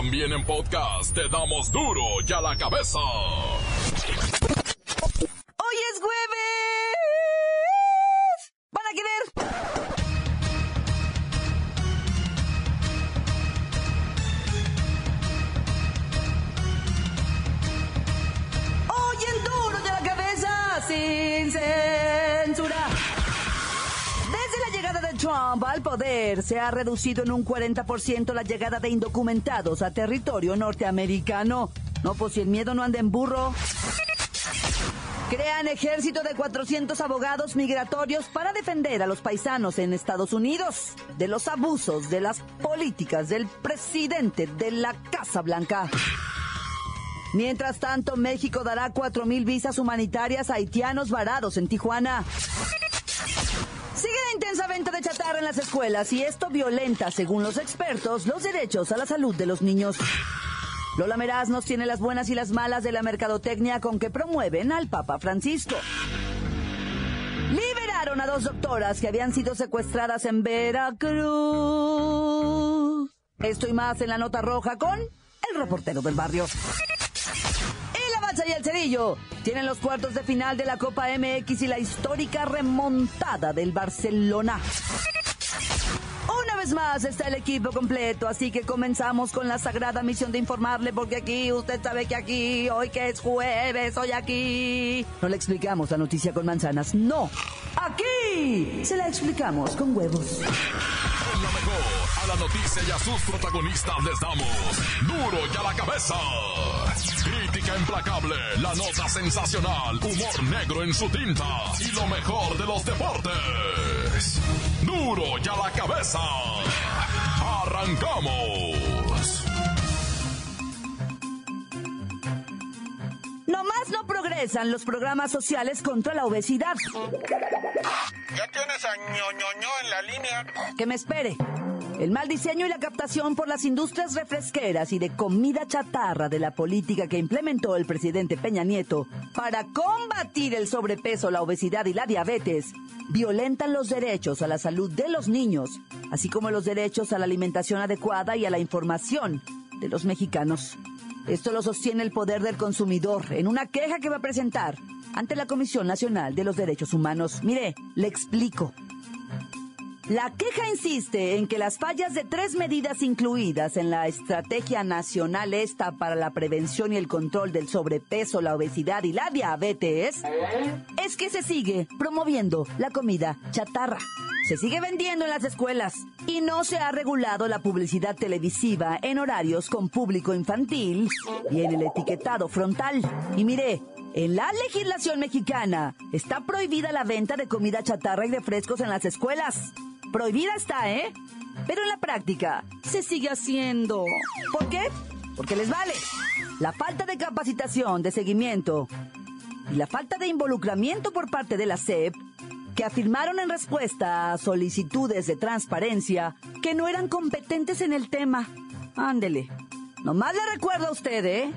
También en podcast te damos duro y a la cabeza. Se ha reducido en un 40% la llegada de indocumentados a territorio norteamericano. No, pues si el miedo no anda en burro. Crean ejército de 400 abogados migratorios para defender a los paisanos en Estados Unidos de los abusos de las políticas del presidente de la Casa Blanca. Mientras tanto, México dará 4.000 visas humanitarias a haitianos varados en Tijuana. En las escuelas y esto violenta, según los expertos, los derechos a la salud de los niños. Lola Meraz nos tiene las buenas y las malas de la mercadotecnia con que promueven al Papa Francisco. Liberaron a dos doctoras que habían sido secuestradas en Veracruz. Esto y más en la nota roja con el reportero del barrio. Y la Bacha y el Cerillo tienen los cuartos de final de la Copa MX y la histórica remontada del Barcelona. Vez más está el equipo completo, así que comenzamos con la sagrada misión de informarle, porque aquí, usted sabe que aquí, hoy que es jueves, hoy aquí. No le explicamos la noticia con manzanas, no. Aquí se la explicamos con huevos. Con la mejor, a la noticia y a sus protagonistas les damos duro y a la cabeza. Crítica implacable, la nota sensacional, humor negro en su tinta y lo mejor de los deportes. Duro y a la cabeza. Arrancamos. Nomás no progresan los programas sociales contra la obesidad. Ya tienes a ñoñoño en la línea. Que me espere. El mal diseño y la captación por las industrias refresqueras y de comida chatarra de la política que implementó el presidente Peña Nieto para combatir el sobrepeso, la obesidad y la diabetes violentan los derechos a la salud de los niños, así como los derechos a la alimentación adecuada y a la información de los mexicanos. Esto lo sostiene el poder del consumidor en una queja que va a presentar ante la Comisión Nacional de los Derechos Humanos. Mire, le explico. La queja insiste en que las fallas de tres medidas incluidas en la Estrategia Nacional Esta para la Prevención y el Control del Sobrepeso, la Obesidad y la Diabetes es que se sigue promoviendo la comida chatarra. Se sigue vendiendo en las escuelas y no se ha regulado la publicidad televisiva en horarios con público infantil y en el etiquetado frontal. Y mire, en la legislación mexicana está prohibida la venta de comida chatarra y refrescos en las escuelas. Prohibida está, ¿eh? Pero en la práctica se sigue haciendo. ¿Por qué? Porque les vale. La falta de capacitación, de seguimiento y la falta de involucramiento por parte de la SEP, que afirmaron en respuesta a solicitudes de transparencia que no eran competentes en el tema. Ándele. Nomás le recuerdo a usted, ¿eh?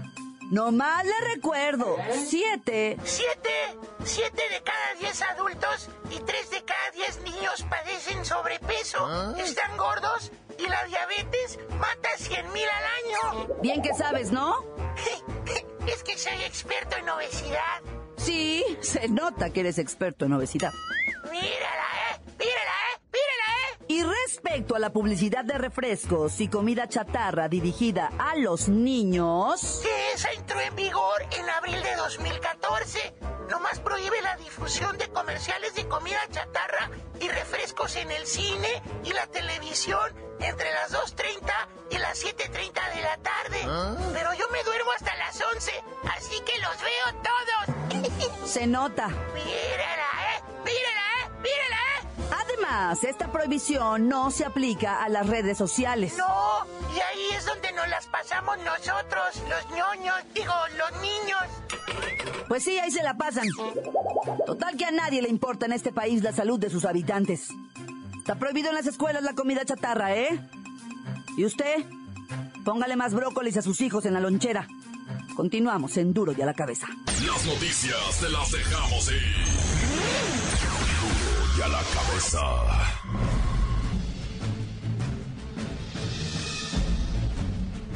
Nomás le recuerdo. Siete. Siete, siete de cada diez adultos y tres de cada diez niños padecen sobrepeso, están gordos y la diabetes mata a cien mil al año. Bien que sabes, ¿no? Es que soy experto en obesidad. Sí, se nota que eres experto en obesidad. Mírala, ¿eh? Mírala, ¿eh? Mírala, ¿eh? Y respecto a la publicidad de refrescos y comida chatarra dirigida a los niños, Que esa entró en vigor en abril de 2014. Nomás prohíbe la difusión de comerciales de comida chatarra y refrescos en el cine y la televisión entre las 2.30 y las 7.30 de la tarde. Pero yo me duermo hasta las 11, así que los veo todos. se nota. Mírala, ¿eh? Mírala, ¿eh? Mírala. Además, esta prohibición no se aplica a las redes sociales. No, y ahí es donde nos las pasamos nosotros, los ñoños, digo, los niños. Pues sí, ahí se la pasan. Total que a nadie le importa en este país la salud de sus habitantes. Está prohibido en las escuelas la comida chatarra, ¿eh? ¿Y usted? Póngale más brócolis a sus hijos en la lonchera. Continuamos en Duro y a la cabeza. Las noticias te las dejamos ir. La cabeza.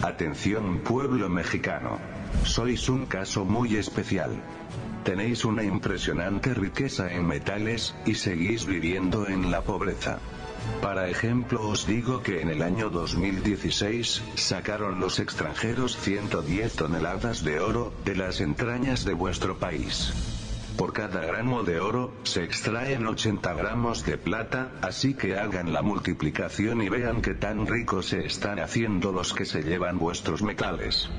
Atención pueblo mexicano. Sois un caso muy especial. Tenéis una impresionante riqueza en metales, y seguís viviendo en la pobreza. Para ejemplo os digo que en el año 2016, sacaron los extranjeros 110 toneladas de oro, de las entrañas de vuestro país. Por cada gramo de oro, se extraen 80 gramos de plata, así que hagan la multiplicación y vean qué tan ricos se están haciendo los que se llevan vuestros metales.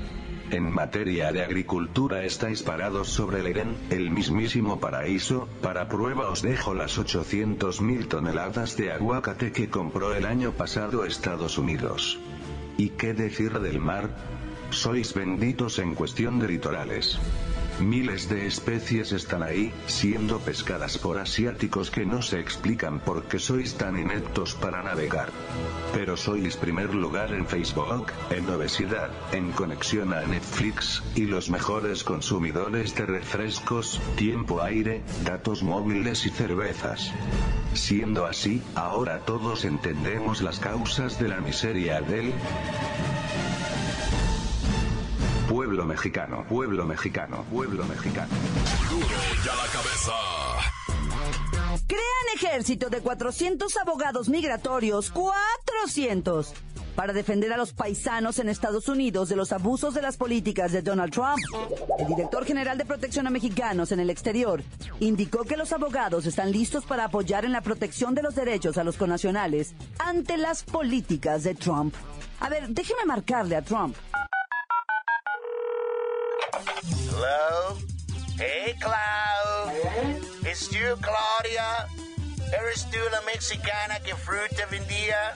En materia de agricultura estáis parados sobre el Eren, el mismísimo paraíso, para prueba os dejo las 800.000 toneladas de aguacate que compró el año pasado Estados Unidos. ¿Y qué decir del mar? Sois benditos en cuestión de litorales. Miles de especies están ahí, siendo pescadas por asiáticos que no se explican por qué sois tan ineptos para navegar. Pero sois primer lugar en Facebook, en obesidad, en conexión a Netflix, y los mejores consumidores de refrescos, tiempo aire, datos móviles y cervezas. Siendo así, ahora todos entendemos las causas de la miseria del pueblo mexicano, pueblo mexicano, pueblo mexicano. Duro ya la cabeza. Crean ejército de 400 abogados migratorios, 400, para defender a los paisanos en Estados Unidos de los abusos de las políticas de Donald Trump. El director general de protección a mexicanos en el exterior indicó que los abogados están listos para apoyar en la protección de los derechos a los connacionales ante las políticas de Trump. A ver, déjeme marcarle a Trump. Hello? Hey, Cloud. It's you, Claudia. ¿Eres tú la mexicana que fruta vendía?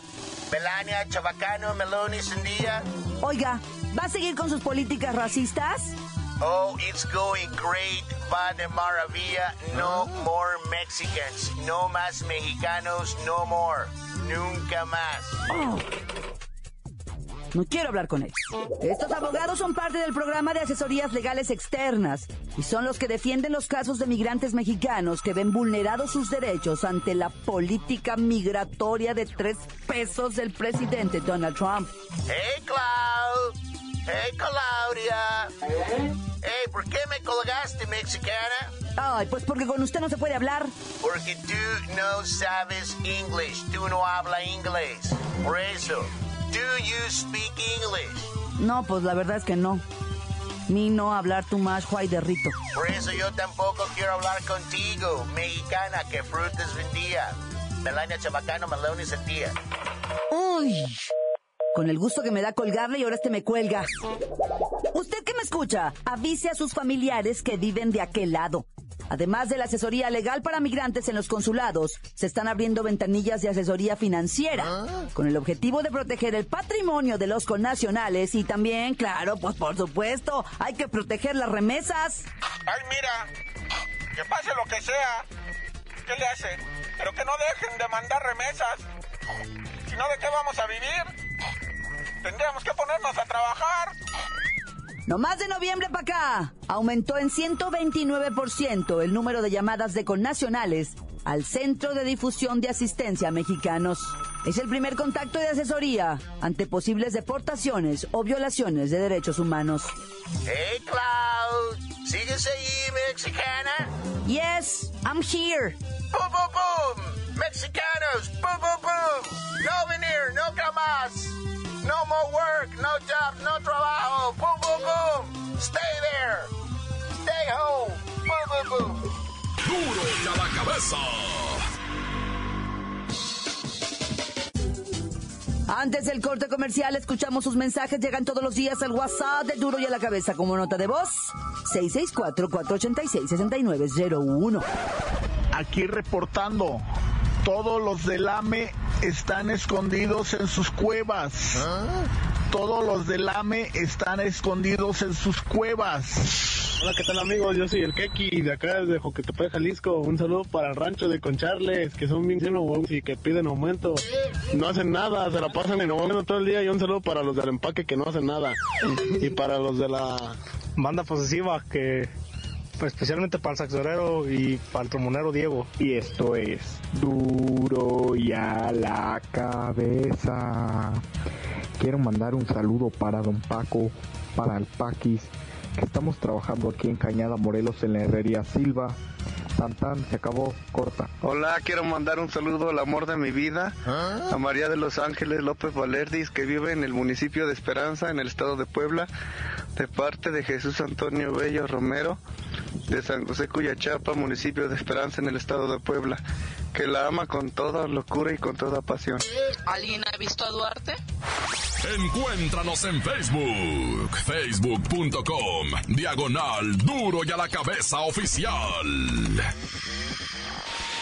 Melania Chabacano Meloni Sandía? Oiga, ¿va a seguir con sus políticas racistas? Oh, it's going great. Va de maravilla. No more Mexicans. No más mexicanos. No more. Nunca más. Oh. No quiero hablar con él. Estos abogados son parte del programa de asesorías legales externas y son los que defienden los casos de migrantes mexicanos que ven vulnerados sus derechos ante la política migratoria de tres pesos del presidente Donald Trump. Hey, Cloud. Hey, Claudia. Hey, ¿por qué me colgaste, mexicana? Ay, pues porque con usted no se puede hablar. Porque tú no sabes inglés. Tú no hablas inglés. Por eso. Do you speak English? No, pues la verdad es que no. Mi no hablar tú más, Juay de Rito. Por eso yo tampoco quiero hablar contigo, mexicana que frutas vendía. Melania Chabacano, Meloni sentía. Uy. Con el gusto que me da colgarle y ahora este me cuelga. Usted que me escucha, avise a sus familiares que viven de aquel lado. Además de la asesoría legal para migrantes en los consulados, se están abriendo ventanillas de asesoría financiera con el objetivo de proteger el patrimonio de los connacionales y también, claro, pues por supuesto, hay que proteger las remesas. Ay, mira, que pase lo que sea, ¿qué le hace? Pero que no dejen de mandar remesas. Si no, ¿de qué vamos a vivir? Tendríamos que ponernos a trabajar. No más de noviembre para acá, aumentó en 129% el número de llamadas de connacionales al Centro de Difusión de Asistencia a Mexicanos. Es el primer contacto de asesoría ante posibles deportaciones o violaciones de derechos humanos. Hey, Cloud. ¿Sigues ahí, mexicana? Yes, I'm here. ¡Boom, boom, boom! Mexicanos, boom, boom, boom! No venir, no más. No more work, no job, no trabajo. Boom, boom, boom. Stay there. Stay home. Boom, boom, boom. Duro ya la cabeza. Antes del corte comercial, escuchamos sus mensajes. Llegan todos los días al WhatsApp de Duro y a la Cabeza como nota de voz. 664-486-6901. Aquí reportando. Todos los del AME están escondidos en sus cuevas. Todos los del AME están escondidos en sus cuevas. Hola, ¿qué tal amigos? Yo soy el Keki de acá desde Joquetepec, Jalisco. Un saludo para el rancho de Concharles, que son bien huevos y que piden aumento. No hacen nada, se la pasan en aumento todo el día. Y un saludo para los del empaque que no hacen nada. Y para los de la banda posesiva que especialmente para el saxorero y para el tromonero Diego. Y esto es duro y a la cabeza. quiero mandar un saludo para don Paco, para el Paquis, que estamos trabajando aquí en Cañada Morelos en la herrería Silva. Santán, se acabó, corta. Hola, quiero mandar un saludo al amor de mi vida, a María de los Ángeles López Valerdis, que vive en el municipio de Esperanza, en el estado de Puebla, de parte de Jesús Antonio Bello Romero, de San José Cuyachapa, municipio de Esperanza, en el estado de Puebla, que la ama con toda locura y con toda pasión. ¿Alguien ha visto a Duarte? Encuéntranos en Facebook, facebook.com, diagonal duro y a la cabeza oficial.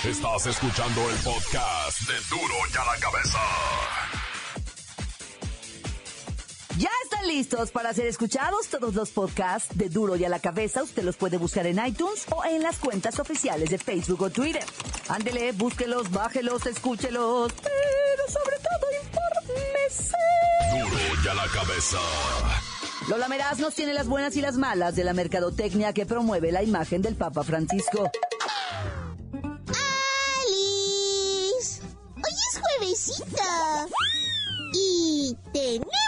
Estás escuchando el podcast de duro y a la cabeza. Están listos para ser escuchados todos los podcasts de Duro y a la cabeza. Usted los puede buscar en iTunes o en las cuentas oficiales de Facebook o Twitter. Ándele, búsquelos, bájelos, escúchelos, pero sobre todo infórmese. Duro y a la cabeza. Lola Meraz nos tiene las buenas y las malas de la mercadotecnia que promueve la imagen del Papa Francisco. ¡Alice! Hoy es juevesito. Y tenemos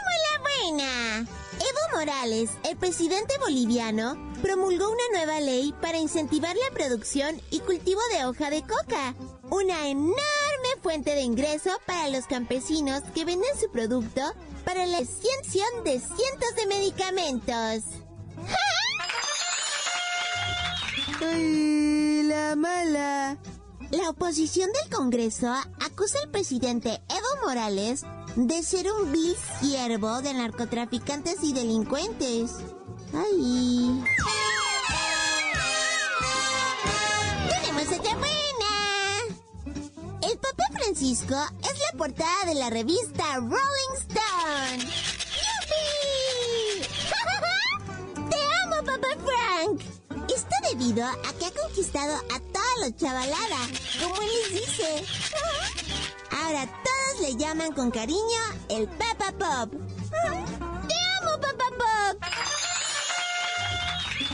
Morales, el presidente boliviano, promulgó una nueva ley para incentivar la producción y cultivo de hoja de coca. Una enorme fuente de ingreso para los campesinos que venden su producto para la extensión de cientos de medicamentos. ¡Ay, la mala! La oposición del Congreso acusa al presidente Evo Morales de ser un vil siervo de narcotraficantes y delincuentes. ¡Ay! ¡Tenemos otra buena! El Papa Francisco es la portada de la revista Rolling Stone. ¡Yupi! ¡Te amo, Papa Frank! Esto debido a que ha conquistado a toda la chavalada, como él les dice. Ahora todos le llaman con cariño el Papa Pop. ¡Te amo, Papa Pop!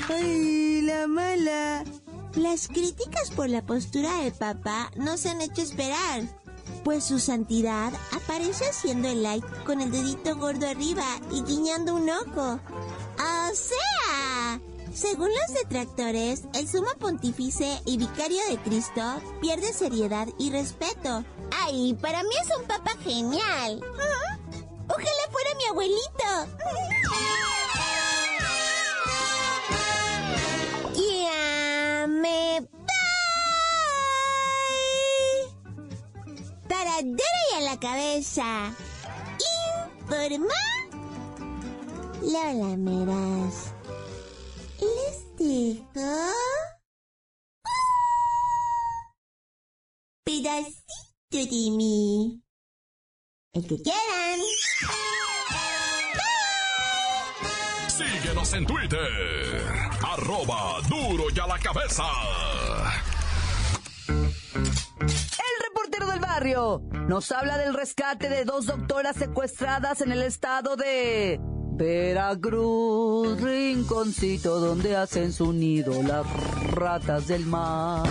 ¡Ay, la mala! Las críticas por la postura del Papa no se han hecho esperar, pues su santidad aparece haciendo el like con el dedito gordo arriba y guiñando un ojo. ¡O sea! Según los detractores, el sumo pontífice y vicario de Cristo pierde seriedad y respeto. ¡Ay, para mí es un papa genial! ¡Ojalá fuera mi abuelito! ¡Ya me voy! A la cabeza. Informa Lola Meras. Les pedacito mí. El que quieran. Síguenos en Twitter, arroba duro y a la cabeza. El reportero del barrio nos habla del rescate de dos doctoras secuestradas en el estado de Veracruz, rinconcito donde hacen su nido las ratas del mar.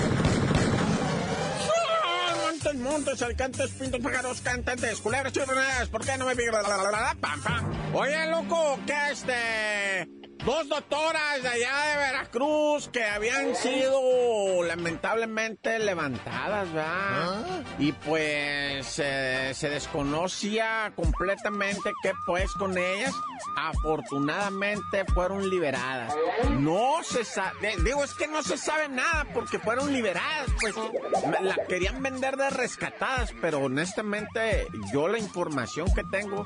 Montes, montes, alcantes, pintos, pájaros, cantantes, culebras, chirronas, ¿por qué no me la, pam, pam? Oye, loco, que este... Dos doctoras de allá de Veracruz que habían sido lamentablemente levantadas, ¿verdad? Y pues eh, se desconocía completamente qué pues con ellas. Afortunadamente fueron liberadas. No se sabe, digo, es que no se sabe nada porque fueron liberadas, pues la querían vender de rescatadas, pero honestamente yo la información que tengo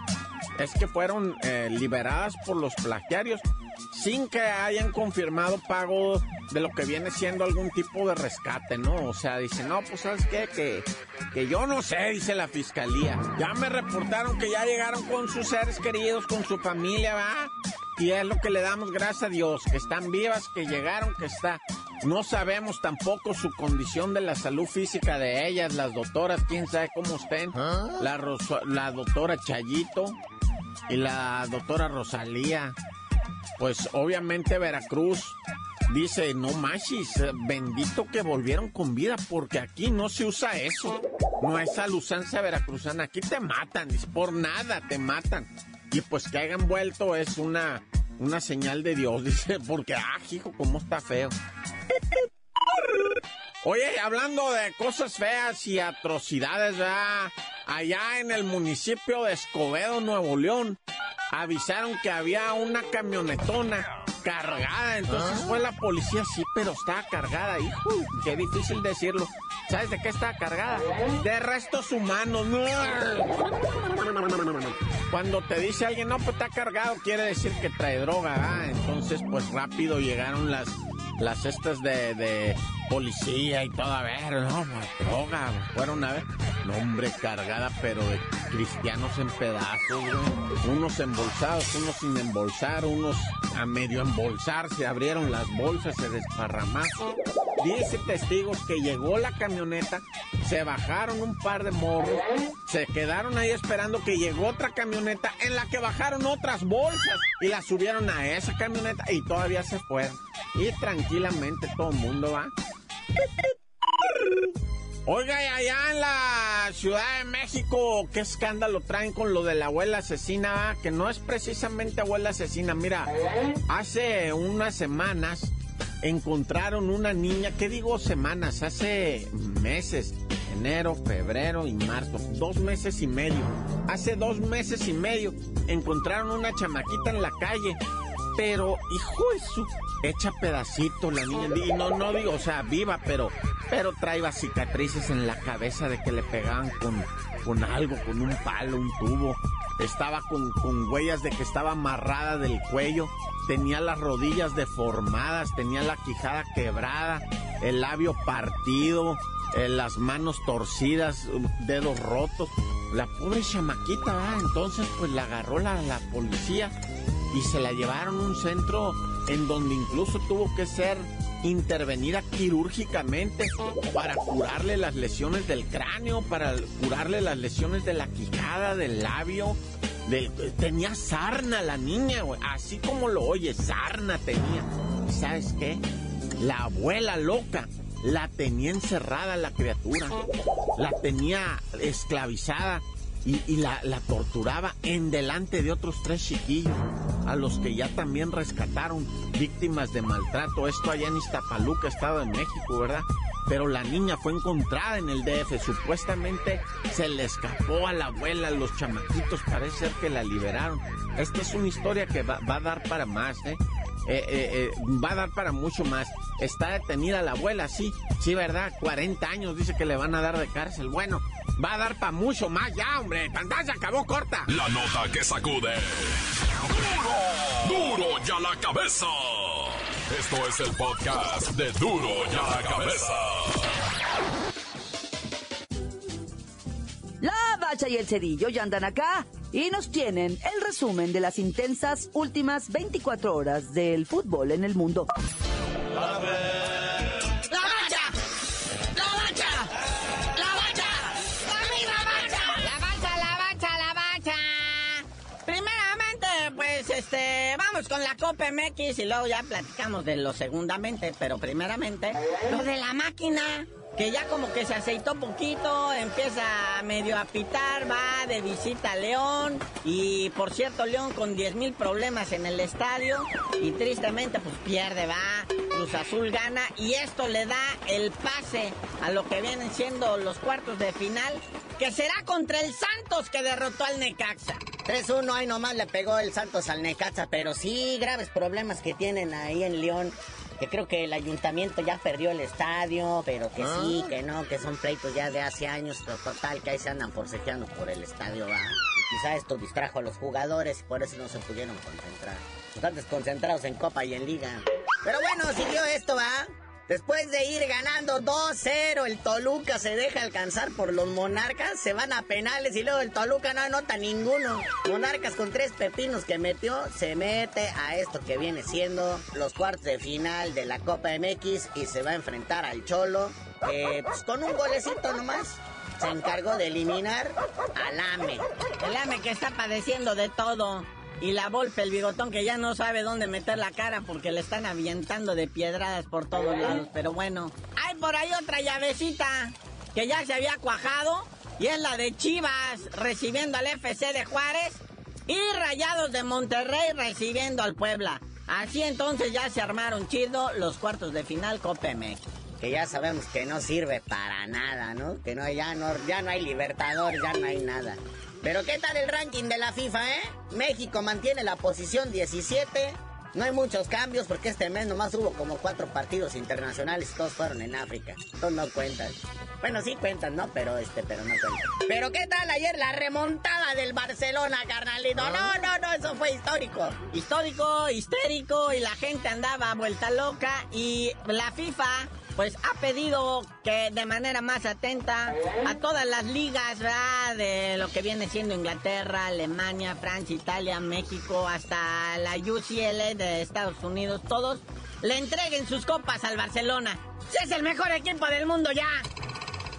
es que fueron eh, liberadas por los plagiarios sin que hayan confirmado pago de lo que viene siendo algún tipo de rescate, ¿no? O sea, dice, no, pues sabes qué, que, que yo no sé, dice la fiscalía. Ya me reportaron que ya llegaron con sus seres queridos, con su familia, ¿va? Y es lo que le damos gracias a Dios, que están vivas, que llegaron, que está. No sabemos tampoco su condición de la salud física de ellas, las doctoras, quién sabe cómo estén. La, Rosa- la doctora Chayito y la doctora Rosalía. Pues obviamente Veracruz dice, no machis, eh, bendito que volvieron con vida, porque aquí no se usa eso. No es alusancia veracruzana, aquí te matan, por nada te matan. y pues que haya envuelto es una, una señal de Dios, dice, porque, ah, hijo, cómo está feo. Oye, hablando de cosas feas y atrocidades, ¿verdad? Allá en el municipio de Escobedo, Nuevo León, avisaron que había una camionetona cargada. Entonces fue la policía, sí, pero estaba cargada. Hijo, qué difícil decirlo. ¿Sabes de qué estaba cargada? De restos humanos. Cuando te dice alguien, no, pues está cargado, quiere decir que trae droga. ¿ah? Entonces, pues rápido llegaron las las estas de, de policía y todo, a ver, no, pues, droga, fueron a ver, no, hombre, cargada, pero de cristianos en pedazos, unos embolsados, unos sin embolsar, unos a medio embolsar, se abrieron las bolsas, se desparramaron. Dice testigos que llegó la camioneta, se bajaron un par de morros, se quedaron ahí esperando que llegó otra camioneta en la que bajaron otras bolsas y las subieron a esa camioneta y todavía se fueron. Y tranquilamente todo el mundo va. Oiga, y allá en la Ciudad de México, qué escándalo traen con lo de la abuela asesina, que no es precisamente abuela asesina. Mira, hace unas semanas encontraron una niña, ¿qué digo semanas? Hace meses, enero, febrero y marzo, dos meses y medio. Hace dos meses y medio encontraron una chamaquita en la calle, pero hijo de su hecha pedacito la niña. Y no, no digo, o sea, viva, pero, pero traía cicatrices en la cabeza de que le pegaban con, con algo, con un palo, un tubo. Estaba con, con huellas de que estaba amarrada del cuello. Tenía las rodillas deformadas, tenía la quijada quebrada, el labio partido, eh, las manos torcidas, dedos rotos. La pobre chamaquita, entonces pues la agarró la, la policía y se la llevaron a un centro en donde incluso tuvo que ser intervenida quirúrgicamente para curarle las lesiones del cráneo, para curarle las lesiones de la quijada, del labio. tenía sarna la niña. Así como lo oye, sarna tenía. ¿Y sabes qué? La abuela loca la tenía encerrada la criatura. La tenía esclavizada y, la, la, torturaba en delante de otros tres chiquillos, a los que ya también rescataron víctimas de maltrato. Esto allá en Iztapaluca, Estado de México, ¿verdad? Pero la niña fue encontrada en el DF. Supuestamente se le escapó a la abuela, a los chamaquitos. Parece ser que la liberaron. Esta es una historia que va, va a dar para más, ¿eh? Eh, eh, eh, va a dar para mucho más. Está detenida la abuela, sí, sí, ¿verdad? 40 años dice que le van a dar de cárcel. Bueno, va a dar para mucho más ya, hombre. Pantalla acabó corta. La nota que sacude. ¡Duro! ¡Duro ya la cabeza! Esto es el podcast de Duro ya la cabeza. Y el cerillo ya andan acá y nos tienen el resumen de las intensas últimas 24 horas del fútbol en el mundo. ¡La pues, este, vamos con la Copa MX y luego ya platicamos de lo segundamente, pero primeramente, lo de la máquina que ya como que se aceitó poquito, empieza medio a pitar, va de visita a León y por cierto León con 10 mil problemas en el estadio y tristemente pues pierde, va, Cruz Azul gana y esto le da el pase a lo que vienen siendo los cuartos de final que será contra el Santos que derrotó al Necaxa. 3-1, ahí nomás le pegó el Santos al Necaxa, pero sí graves problemas que tienen ahí en León que creo que el ayuntamiento ya perdió el estadio, pero que sí, que no, que son pleitos ya de hace años, total, que ahí se andan forcejeando por el estadio, va. Y quizá esto distrajo a los jugadores y por eso no se pudieron concentrar. Están desconcentrados en Copa y en Liga. Pero bueno, siguió esto, va. Después de ir ganando 2-0, el Toluca se deja alcanzar por los Monarcas, se van a penales y luego el Toluca no anota ninguno. Monarcas con tres pepinos que metió, se mete a esto que viene siendo los cuartos de final de la Copa MX y se va a enfrentar al Cholo, pues con un golecito nomás. Se encargó de eliminar al AME. El AME que está padeciendo de todo. Y la Volpe, el bigotón que ya no sabe dónde meter la cara porque le están avientando de piedradas por todos lados. Pero bueno, hay por ahí otra llavecita que ya se había cuajado y es la de Chivas recibiendo al FC de Juárez. y Rayados de Monterrey recibiendo al Puebla. Así entonces ya se armaron chido los cuartos de final Copa MX. Que ya sabemos que no sirve para nada, ¿no? Que no, ya no, ya no hay Libertador, ya no hay nada. Pero ¿qué tal el ranking de la FIFA, eh? México mantiene la posición 17 no hay muchos cambios porque este mes nomás hubo como cuatro partidos internacionales y todos fueron en África. Entonces no cuentan. Bueno, sí cuentan, ¿no? Pero este, pero no cuentan. Pero ¿qué tal ayer la remontada del Barcelona, carnalito? No, no, no, eso fue histórico. Histórico, histérico y la gente andaba vuelta loca y la FIFA pues ha pedido que de manera más atenta a todas las ligas, ¿verdad? De lo que viene siendo Inglaterra, Alemania, Francia, Italia, México, hasta la UCL de Estados Unidos, todos le entreguen sus copas al Barcelona. ¡Es el mejor equipo del mundo ya!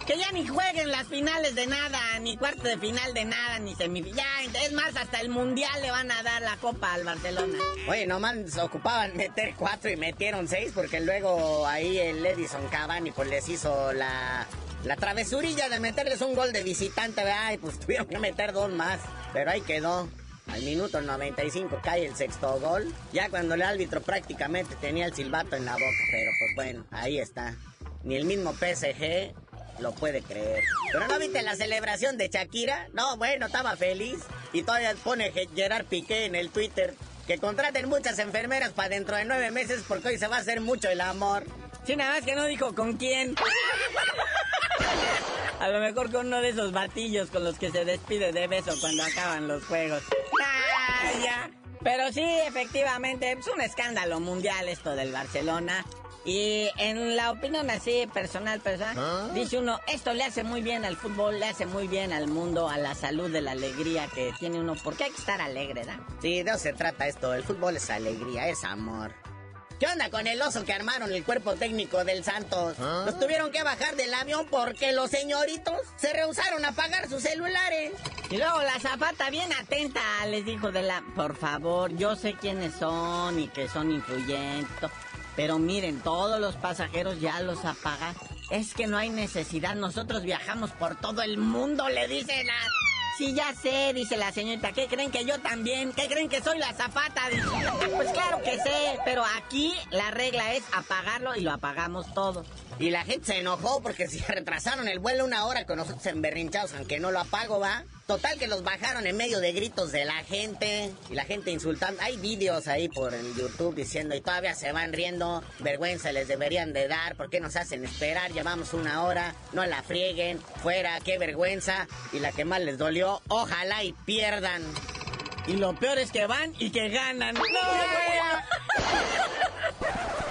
Que ya ni jueguen las finales de nada, ni cuarto de final de nada, ni semifinal. Es más, hasta el mundial le van a dar la copa al Barcelona. Oye, nomás ocupaban meter cuatro y metieron seis, porque luego ahí el Edison Cavani pues les hizo la, la travesurilla de meterles un gol de visitante, ¿verdad? Y pues tuvieron que meter dos más. Pero ahí quedó. Al minuto 95 cae el sexto gol. Ya cuando el árbitro prácticamente tenía el silbato en la boca. Pero pues bueno, ahí está. Ni el mismo PSG lo puede creer. Pero no viste la celebración de Shakira? No, bueno, estaba feliz. Y todavía pone Gerard Piqué en el Twitter que contraten muchas enfermeras para dentro de nueve meses porque hoy se va a hacer mucho el amor. Sí, nada más que no dijo con quién. A lo mejor con uno de esos batillos con los que se despide de beso cuando acaban los juegos. Ah, ya. Pero sí, efectivamente, es un escándalo mundial esto del Barcelona. Y en la opinión así personal, personal, ¿Ah? dice uno, esto le hace muy bien al fútbol, le hace muy bien al mundo, a la salud, de la alegría que tiene uno, porque hay que estar alegre, ¿da? Sí, de eso se trata esto, el fútbol es alegría, es amor. ¿Qué onda con el oso que armaron el cuerpo técnico del Santos? ¿Ah? Los tuvieron que bajar del avión porque los señoritos se rehusaron a pagar sus celulares. Y luego la zapata bien atenta les dijo de la, por favor, yo sé quiénes son y que son influyentes. Pero miren, todos los pasajeros ya los apagan. Es que no hay necesidad. Nosotros viajamos por todo el mundo, le dicen a... Sí, ya sé, dice la señorita. ¿Qué creen que yo también? ¿Qué creen que soy la zapata? pues claro que sé, pero aquí la regla es apagarlo y lo apagamos todo. Y la gente se enojó porque si retrasaron el vuelo una hora con nosotros emberrinchados, aunque no lo apago, ¿va? Total que los bajaron en medio de gritos de la gente y la gente insultando. Hay vídeos ahí por el YouTube diciendo y todavía se van riendo. Vergüenza les deberían de dar. ¿Por qué nos hacen esperar? Llevamos una hora. No la frieguen. Fuera, qué vergüenza. Y la que más les dolió, ojalá y pierdan. Y lo peor es que van y que ganan. ¡No!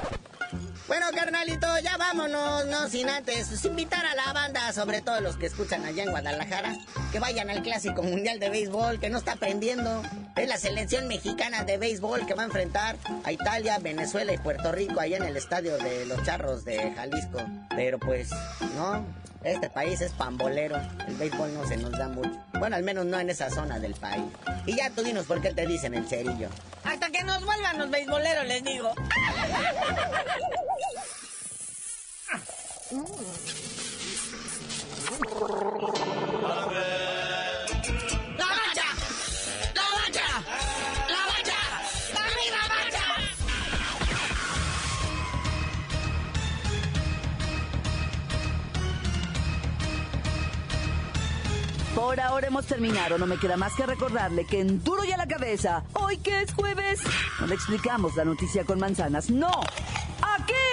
Bueno, carnalito, ya vámonos, no sin antes invitar a la banda, sobre todo los que escuchan allá en Guadalajara, que vayan al Clásico Mundial de Béisbol, que no está aprendiendo. Es la selección mexicana de béisbol que va a enfrentar a Italia, Venezuela y Puerto Rico allá en el estadio de los Charros de Jalisco. Pero pues, no, este país es pambolero. El béisbol no se nos da mucho. Bueno, al menos no en esa zona del país. Y ya tú dinos por qué te dicen el cerillo. Hasta que nos vuelvan los beisboleros, les digo. Por ahora hemos terminado, no me queda más que recordarle que en Duro y a la Cabeza, hoy que es jueves, no le explicamos la noticia con manzanas, no, aquí